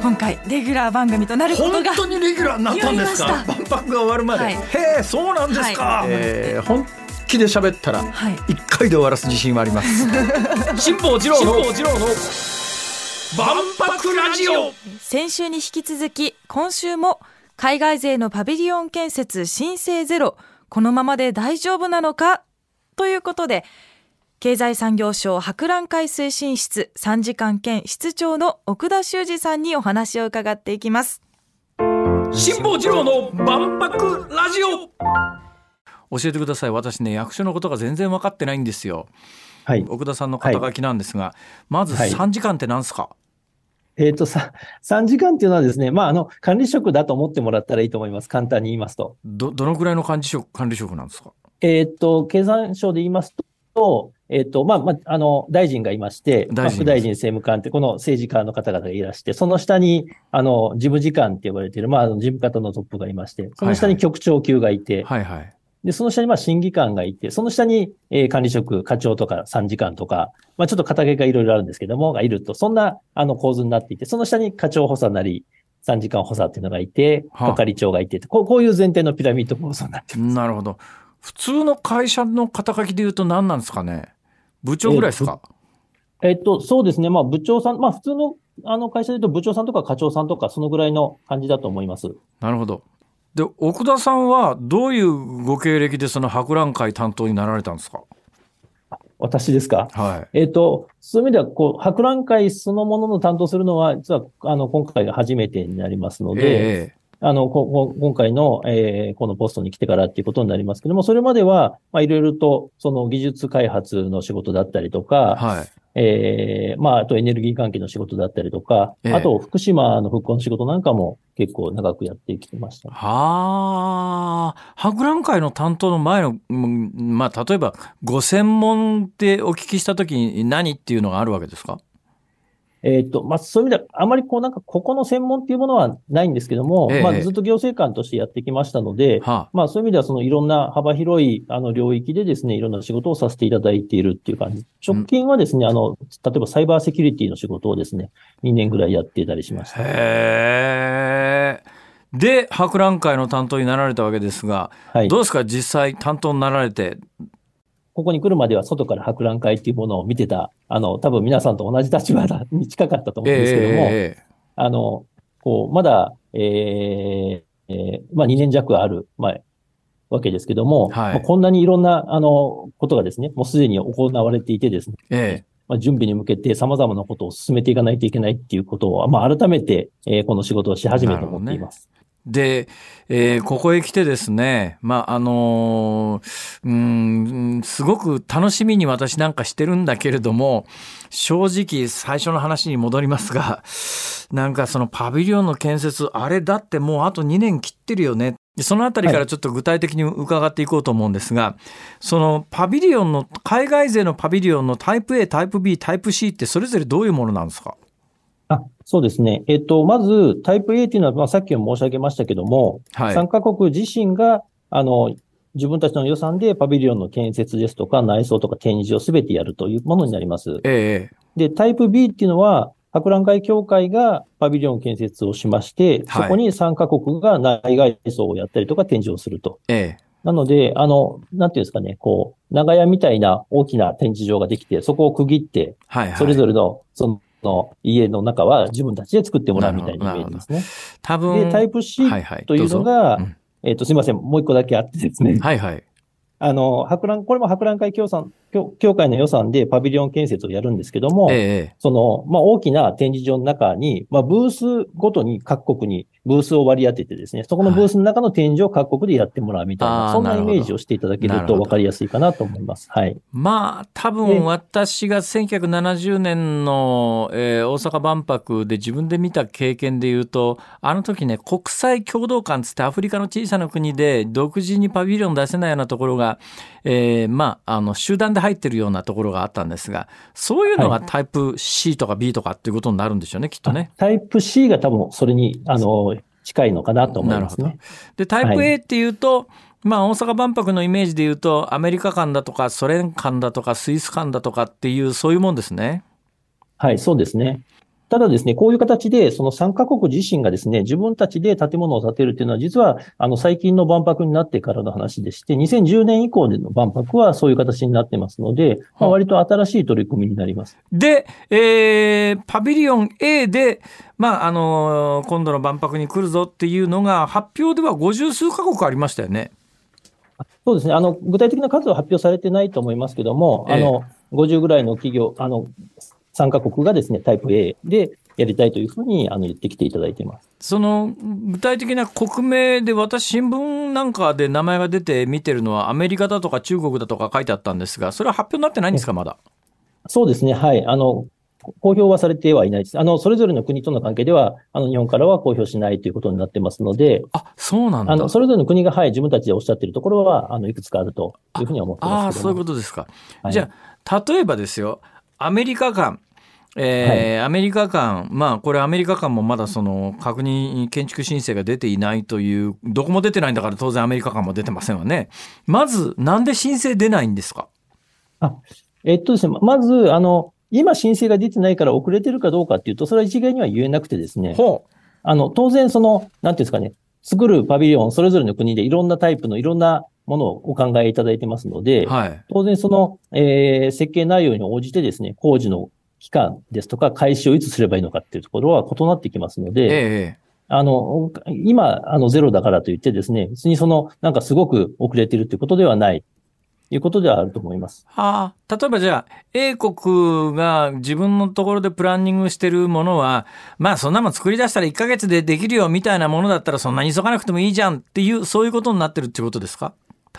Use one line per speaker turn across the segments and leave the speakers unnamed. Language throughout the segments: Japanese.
今回レギュラー番組となることが
本当にレギュラーになったんですか？万博が終わるまで、
はい。
へえそうなんですか、
はい。
えー本気で喋ったら
はい。
一回で終わらす自信はあります。辛坊治郎の万博ラジオ。
先週に引き続き今週も海外勢のパビリオン建設申請ゼロこのままで大丈夫なのか？ということで経済産業省博覧会推進室参事官兼室長の奥田修二さんにお話を伺っていきます。
辛坊治郎の万博ラジオ。教えてください。私ね役所のことが全然分かってないんですよ。
はい。
奥田さんの肩書きなんですが、まず
はい。
3時間って何ですか、
えっ、と、さ、3時間っていうのはですね、まあ、あの、管理職だと思ってもらったらいいと思います。簡単に言いますと。
どどのぐらいの管理職管理職なんですか？
えっ、と、経産省で言いますと、えっ、と、まあ、まあ、あの、大臣がいまして、まあ
大臣
副大臣、政務官って、この政治家の方々がいらして、その下に、あの、事務次官って呼ばれている、まあ、あの事務方のトップがいまして、その下に局長級がいて、
はいはい。
で、その下にまあ審議官がいて、その下に、えー管理職、課長とか参事官とか、まあちょっと肩書きがいろいろあるんですけども、がいると、そんなあの構図になっていて、その下に課長補佐なり、参事官補佐っていうのがいて、
はあ。
係長がいてこう、こういう前提のピラミッド構造になってます。
なるほど。普通の会社の肩書きで言うと何なんですかね？部長ぐらいですか、
えっと、そうですね。まあ部長さん、まあ普通のあの会社で言うと部長さんとか課長さんとか、そのぐらいの感じだと思います。
なるほど。で奥田さんはどういうご経歴でその博覧会担当になられたんですか？
私ですか？
はい。
えっ、と、そういう意味では、こう、博覧会そのものの担当するのは、実は、あの、今回が初めてになりますので、
ええ
あの、今回の、えーこのポストに来てからっていうことになりますけども、それまでは、まあ、いろいろと、その技術開発の仕事だったりとか、
はい。
えーまあ、あとエネルギー関係の仕事だったりとか、
ええ。
あと福島の復興の仕事なんかも結構長くやってきてました。
はあ。博覧会の担当の前の、うんまあ、例えばご専門でお聞きした時に何っていうのがあるわけですか？
えっ、と、まあ、そういう意味では、あまりこうなんか、ここの専門っていうものはないんですけども、
ええ
まあ、ずっと行政官としてやってきましたので、
は
まあそういう意味ではそのいろんな幅広いあの領域でですね、いろんな仕事をさせていただいているっていう感じ。直近はですね、あの、例えばサイバーセキュリティの仕事をですね、2年ぐらいやっていたりしまし
あ、
た。
へえで博覧会の担当になられたわけですが、
はい
どう。ですか？実際担当になられて
ここに来るまでは外から博覧会っていうものを見てた、あの、多分皆さんと同じ立場に近かったと思うんですけども、
ええ
あの、こう、まだ、えーえーまあ2年弱ある、まあ、わけですけども、
はい。
まあこんなにいろんな、あの、ことがですね、もうすでに行われていてですね、
ええ。
まあ、準備に向けて様々なことを進めていかないといけないっていうことを、まあ、改めて、えーこの仕事をし始めて思っています。
で、えーここへ来てですね、まあ、あのーうーん、すごく楽しみに私なんかしてるんだけれども、正直最初の話に戻りますが、なんかそのパビリオンの建設、あれだってもうあと2年切ってるよね。でそのあたりからちょっと具体的に伺っていこうと思うんですが、そのパビリオンの、海外勢のパビリオンのタイプ A、タイプ B、タイプ C ってそれぞれどういうものなんですか？
あ、そうですね。えっと、まず、タイプ A っていうのは、まあ、さっきも申し上げましたけども、
はい。
参加国自身が、あの、自分たちの予算でパビリオンの建設ですとか、内装とか展示をすべてやるというものになります。
ええ
で、タイプ B っていうのは、博覧会協会がパビリオン建設をしまして、
はい
そこに参加国が内外装をやったりとか展示をすると。
ええ
なので、あの、なんていうんですかね、こう、長屋みたいな大きな展示場ができて、そこを区切って、
はいはい。
それぞれの、その、家の中は自分たちで作ってもらうみたいなイメージですね。
多分
で、タイプ C
はいはい
というのが、
どうぞ
えっ、と、すみません、もう一個だけあってですね。
はいはい。
あの、博覧、これも博覧会協賛、協協会の予算でパビリオン建設をやるんですけども、
ええ
その、まあ、大きな展示場の中に、まあ、ブースごとに各国にブースを割り当ててですね、そこのブースの中の展示を各国でやってもらうみたいな、
あー
そんなイメージをしていただけると分かりやすいかなと思います。はい。
まあ多分私が1970年の、えー大阪万博で自分で見た経験で言うとあの時ね国際共同館つってアフリカの小さな国で独自にパビリオン出せないようなところが、えーまああの集団で入ってるようなところがあったんですがそういうのがタイプ C とか B とかっていうことになるんでしょうねきっとね。
タイプ C が多分それに、あの、近いのかなと思いますね。
でタイプ
はい
A っていうと、まあ大阪万博のイメージで言うとアメリカ館だとかソ連館だとかスイス館だとかっていうそういうもんですね。
はい、そうですね。ただですね、こういう形で、その参加国自身がですね、自分たちで建物を建てるっていうのは、実は、あの、最近の万博になってからの話でして、2010年以降での万博はそういう形になってますので、まあ、割と新しい取り組みになります。
で、えー、パビリオン A で、まあ、あのー今度の万博に来るぞっていうのが、発表では50数カ国ありましたよね。
そうですね。あの、具体的な数は発表されてないと思いますけども、
ええ
あの、50ぐらいの企業、あの、参加国がですね、タイプ A でやりたいというふうに、あの、言ってきていただいています。
その具体的な国名で私新聞なんかで名前が出て見てるのはアメリカだとか中国だとか書いてあったんですがそれは発表になってないんですかまだ？
そうですね。はい。あの、公表はされてはいないです。あの、それぞれの国との関係では、あの、日本からは公表しないということになってますので、
あそうなんだ
あの、それぞれの国が、はい、自分たちでおっしゃっているところは、あの、いくつかあるというふうには思って
ああそういう。ことですか、
はい
じゃあ例えばですよアメリカ館えーアメリカ館、まあこれアメリカ館もまだその確認建築申請が出ていないというどこも出てないんだから当然アメリカ館も出てませんわね。まずなんで申請出ないんですか？
えっとですね、ままず、あの、今申請が出てないから遅れてるかどうかっていうと、それは一概には言えなくてですね、
ほう。
あの、当然その、なんていうんですかね、作るパビリオン、それぞれの国でいろんなタイプのいろんなものをお考えいただいてますので、
はい。
当然その、えー設計内容に応じてですね、工事の期間ですとか、開始をいつすればいいのかっていうところは異なってきますの
え
で、
え
あの、今、あの、ゼロだからといってですね、別にその、なんかすごく遅れてるということではない、ということではあると思います。
はあ、例えばじゃあ A 国が自分のところでプランニングしてるものはまあそんなもん作り出したら1ヶ月でできるよみたいなものだったらそんなに急がなくてもいいじゃんっていうそういうことになってるってことですか？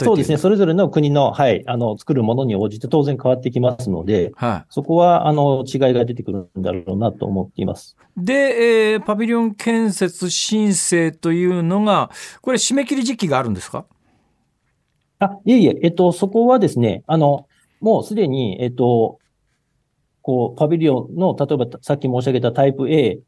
そうですね、それぞれの国の、はい、あの、作るものに応じて当然変わってきますので、
は
そこは、あの、違いが出てくるんだろうなと思っています。
い、で、えーパビリオン建設申請というのがこれ締め切り時期があるんですか？
あ、いえいえ、えっと、そこはですね、あの、もうすでに、えっと、こう、パビリオンの、例えばさっき申し上げたタイプ A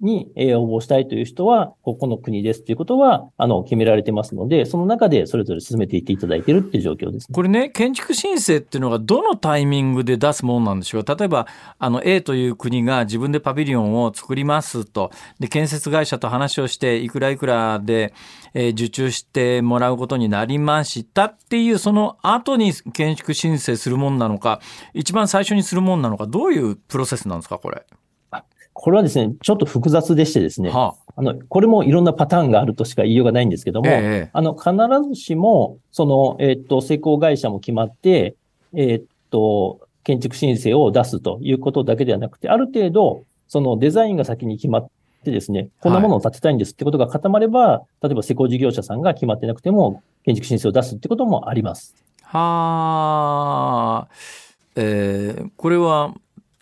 に応募したいという人は、ここの国ですということは、あの、決められてますので、その中でそれぞれ進めていっていただいているっていう状況ですね。
これね建築申請っていうのがどのタイミングで出すものなんでしょう例えばあの A という国が自分でパビリオンを作りますとで建設会社と話をしていくらいくらで、えー受注してもらうことになりましたっていうその後に建築申請するもんなのか一番最初にするもんなのかどういうプロセスなんですかこれ？
これはですね、ちょっと複雑でしてですね、
は
あ。の、これもいろんなパターンがあるとしか言いようがないんですけど
あ、
も、
ええ。
あの、必ずしも、その、えっと、施工会社も決まって、えっと、建築申請を出すということだけではなくて、ある程度、そのデザインが先に決まってですね、こんなものを建てたいんですってことが固まれば、例えば施工事業者さんが決まってなくても、建築申請を出すってこともあります。
はあ、えーこれは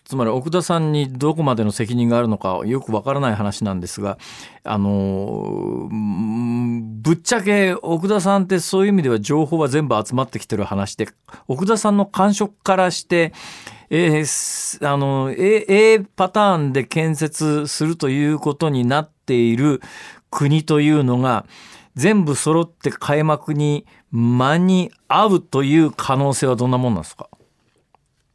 つまり奥田さんにどこまでの責任があるのかよくわからない話なんですがあのぶっちゃけ奥田さんってそういう意味では情報は全部集まってきてる話で奥田さんの感触からしてえーあの A, A パターンで建設するということになっている国というのが全部揃って開幕に間に合うという可能性はどんなもんなんですか？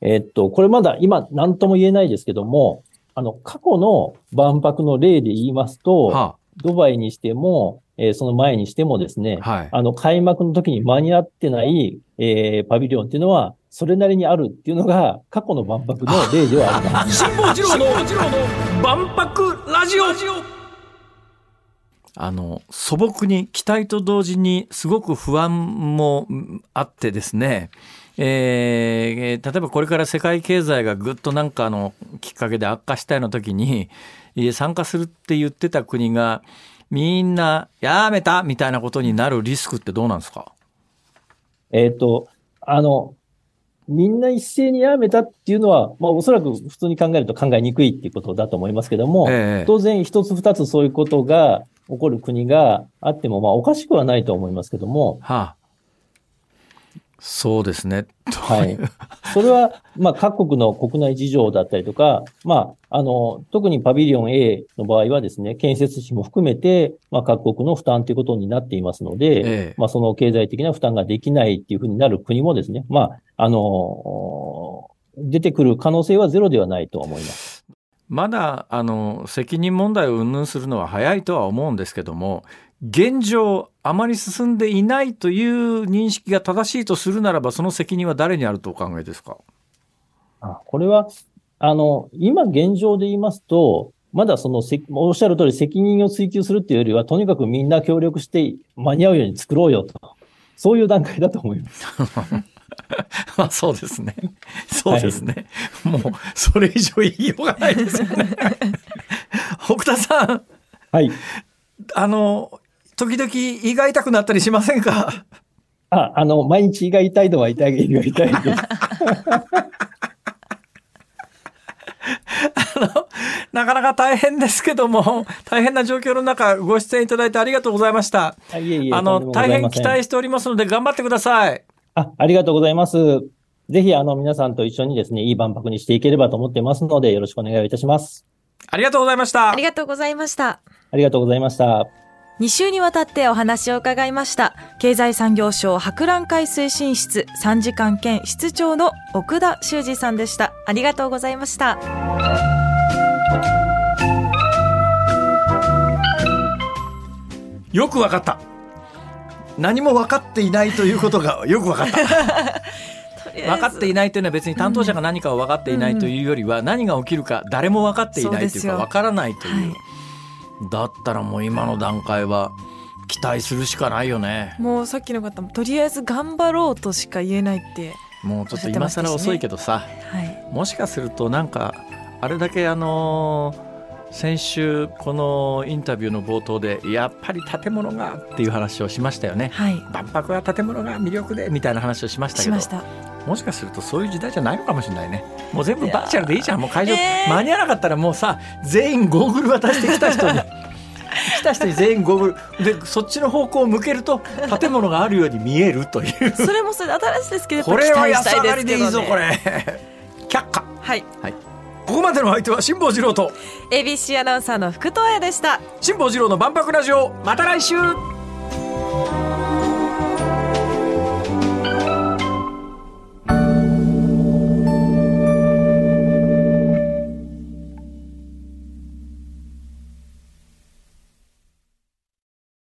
えっと、これまだ今何とも言えないですけども、あの、過去の万博の例で言いますと、
は
ドバイにしても、えーその前にしてもですね、
あ、はい。
あの、開幕の時に間に合ってない、えーパビリオンっていうのは、それなりにあるっていうのが、過去の万博の例ではあります。
辛坊治郎の万博ラジオあの素朴に期待と同時にすごく不安もうんあってですね、えー例えばこれから世界経済がぐっとなんかのきっかけで悪化したような時に参加するって言ってた国がみんなやめたみたいなことになるリスクってどうなんですか？
えっと、あの、みんな一斉にやめたっていうのは、まあおそらく普通に考えると考えにくいっていうことだと思いますけども、
ええ。
当然一つ二つそういうことが起こる国があっても、まあおかしくはないと思いますけども、
はあそうですね。
はい。それは、まあ、各国の国内事情だったりとか、まあ、あの、特にパビリオン A の場合はですね、建設費も含めて、まあ、各国の負担ということになっていますので、
ええ
まあ、その経済的な負担ができないっていうふうになる国もですね、まあ、あの、出てくる可能性はゼロではないと思います。
まだあの責任問題を云々するのは早いとは思うんですけども現状あまり進んでいないという認識が正しいとするならばその責任は誰にあるとお考えですか？
あこれは、あの、今現状で言いますと、まだそのせ、おっしゃる通り責任を追求するっていうよりは、とにかくみんな協力して間に合うように作ろうよと。そういう段階だと思います。
まあそうですね。そうですね。もうそれ以上言いようがないですよね。北田さん、
はい。
あの時々胃が痛くなったりしませんか？
あ、あの、毎日胃が痛いのは痛い、胃が痛いです。
あのなかなか大変ですけども大変な状況の中ご出演いただいてありがとうございました。
あいえいえ、
あの大変期待しておりますので頑張ってください。
あ、ありがとうございます。ぜひ、あの、皆さんと一緒にですね、いい万博にしていければと思ってますので、よろしくお願いいたします。
ありがとうございました
あり。がとうございました。
ありがとうございました。
2週にわたってお話を伺いました。経済産業省博覧会推進室3時間兼室長の奥田修二さんでした。ありがとうございました。
よくわかった。何も分かっていないということが よく分かった。分かっていないというのは別に担当者が何かを分かっていないというよりは何が起きるか誰も分かっていないというか分からないという、
はい
だったらもう今の段階は期待するしかないよね。
もうさっきの方もとりあえず頑張ろうとしか言えないって
もうちょっと今更遅いけどさ、
はい。
もしかするとなんかあれだけあのー先週このインタビューの冒頭でやっぱり建物がっていう話をしましたよね。
はい。
万博は建物が魅力でみたいな話をしましたけど
しました。
もしかするとそういう時代じゃないのかもしれないね。もう全部バーチャルでいいじゃん。もう会場、
え。ー
間に合わなかったらもうさ全員ゴーグル渡してきた人に。来た人に全員ゴーグル。でそっちの方向を向けると建物があるように見えるという。
それもそれで新しいですけど
これは安上がりでいいぞこれ。却下。
はい
ここまでの相手は辛坊治郎と
ABC アナウンサーの福藤彩でした。
辛坊治郎の万博ラジオ。また来週